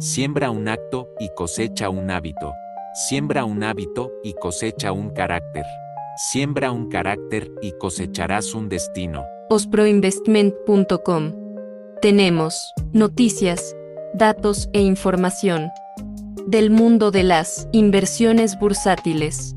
Siembra un acto y cosecha un hábito. Siembra un hábito y cosecha un carácter. Siembra un carácter y cosecharás un destino. osproinvestment.com. Tenemos noticias, datos e información del mundo de las inversiones bursátiles.